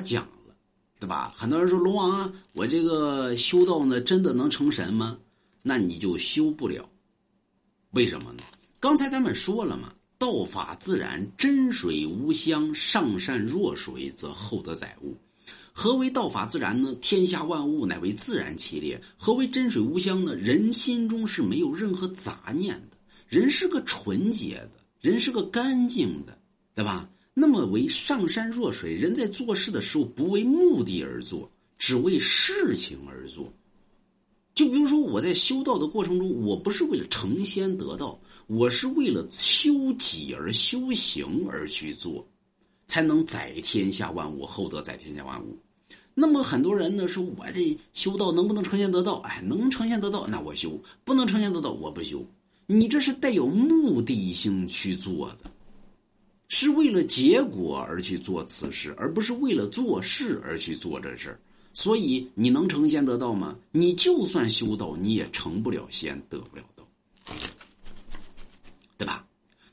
讲了，对吧？很多人说龙王啊，我这个修道呢，真的能成神吗？那你就修不了。为什么呢？刚才咱们说了嘛，道法自然，真水无香，上善若水，则厚德载物。何为道法自然呢？天下万物乃为自然其列。何为真水无香呢？人心中是没有任何杂念的，人是个纯洁的，人是个干净的，对吧？那么为上善若水，人在做事的时候不为目的而做，只为事情而做。就比如说我在修道的过程中，我不是为了成仙得道，我是为了修己而修行而去做，才能载天下万物，厚德载天下万物。那么很多人呢说，我这修道能不能成仙得道？哎，能成仙得道，那我修；不能成仙得道，我不修。你这是带有目的性去做的，是为了结果而去做此事，而不是为了做事而去做这事。所以你能成仙得道吗？你就算修道，你也成不了仙，得不了道，对吧？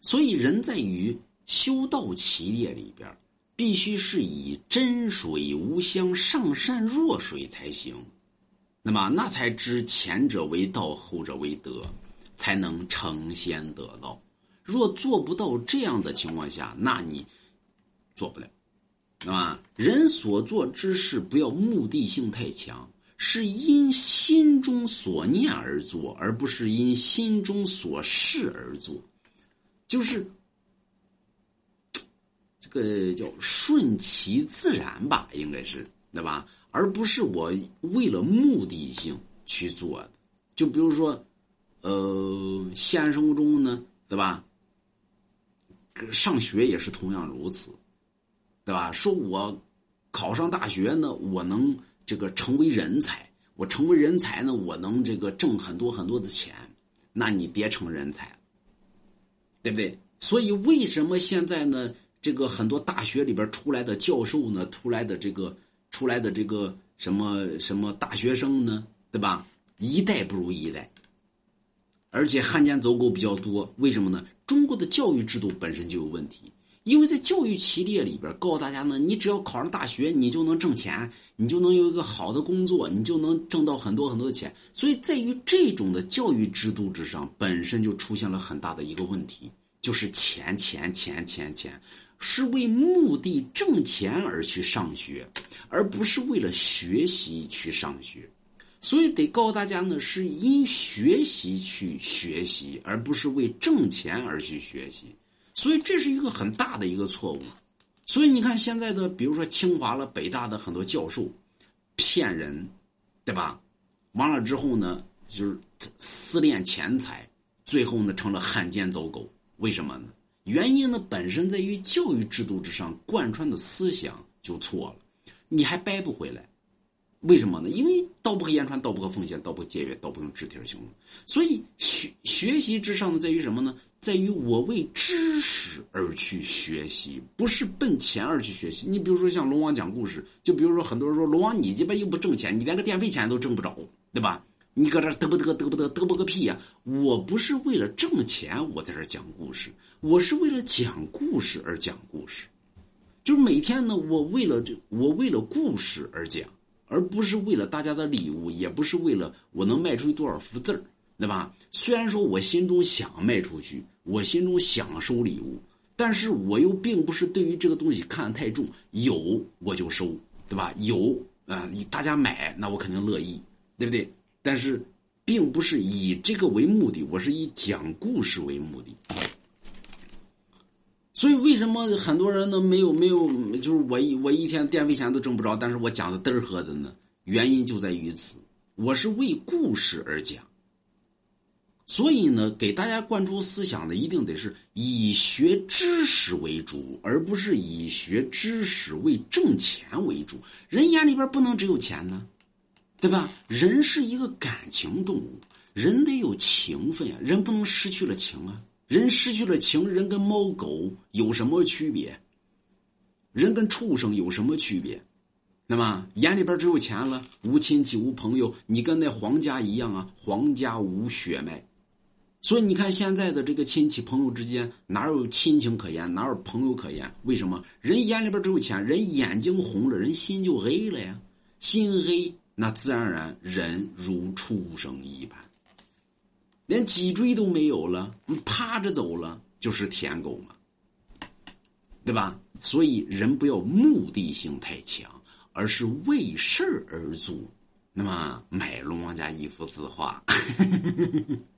所以人在于修道企业里边，必须是以真水无香、上善若水才行。那么那才知前者为道，后者为德，才能成仙得道。若做不到这样的情况下，那你做不了。啊，人所做之事不要目的性太强，是因心中所念而做，而不是因心中所事而做，就是这个叫顺其自然吧，应该是对吧？而不是我为了目的性去做的。就比如说，呃，现实生活中呢，对吧？上学也是同样如此。对吧？说我考上大学呢，我能这个成为人才。我成为人才呢，我能这个挣很多很多的钱。那你别成人才，对不对？所以为什么现在呢？这个很多大学里边出来的教授呢，出来的这个出来的这个什么什么大学生呢？对吧？一代不如一代，而且汉奸走狗比较多。为什么呢？中国的教育制度本身就有问题。因为在教育系列里边告诉大家呢，你只要考上大学，你就能挣钱，你就能有一个好的工作，你就能挣到很多很多的钱。所以在于这种的教育制度之上，本身就出现了很大的一个问题，就是钱钱钱钱钱，是为目的挣钱而去上学，而不是为了学习去上学。所以得告诉大家呢，是因学习去学习，而不是为挣钱而去学习。所以这是一个很大的一个错误，所以你看现在的，比如说清华了、北大的很多教授骗人，对吧？完了之后呢，就是私恋钱财，最后呢成了汉奸走狗。为什么呢？原因呢本身在于教育制度之上贯穿的思想就错了，你还掰不回来。为什么呢？因为道不可言传，道不可奉献，道不可节约，道不用肢体而行。所以学学习之上的在于什么呢？在于我为知识而去学习，不是奔钱而去学习。你比如说像龙王讲故事，就比如说很多人说龙王你鸡巴又不挣钱，你连个电费钱都挣不着，对吧？你搁这得不得得不得得不个屁呀！我不是为了挣钱我在这讲故事，我是为了讲故事而讲故事。就是每天呢，我为了这，我为了故事而讲。而不是为了大家的礼物，也不是为了我能卖出去多少幅字儿，对吧？虽然说我心中想卖出去，我心中想收礼物，但是我又并不是对于这个东西看得太重，有我就收，对吧？有啊，大家买那我肯定乐意，对不对？但是，并不是以这个为目的，我是以讲故事为目的。所以，为什么很多人呢没有没有，就是我一我一天电费钱都挣不着，但是我讲的嘚儿喝的呢？原因就在于此，我是为故事而讲。所以呢，给大家灌输思想的一定得是以学知识为主，而不是以学知识为挣钱为主。人眼里边不能只有钱呢，对吧？人是一个感情动物，人得有情分啊，人不能失去了情啊。人失去了情，人跟猫狗有什么区别？人跟畜生有什么区别？那么眼里边只有钱了，无亲戚无朋友，你跟那皇家一样啊，皇家无血脉。所以你看现在的这个亲戚朋友之间哪有亲情可言，哪有朋友可言？为什么？人眼里边只有钱，人眼睛红了，人心就黑了呀。心黑，那自然而然人如畜生一般，连脊椎都没有了，你趴着走了就是舔狗嘛，对吧？所以人不要目的性太强，而是为事儿而做。那么，买龙王家一幅字画。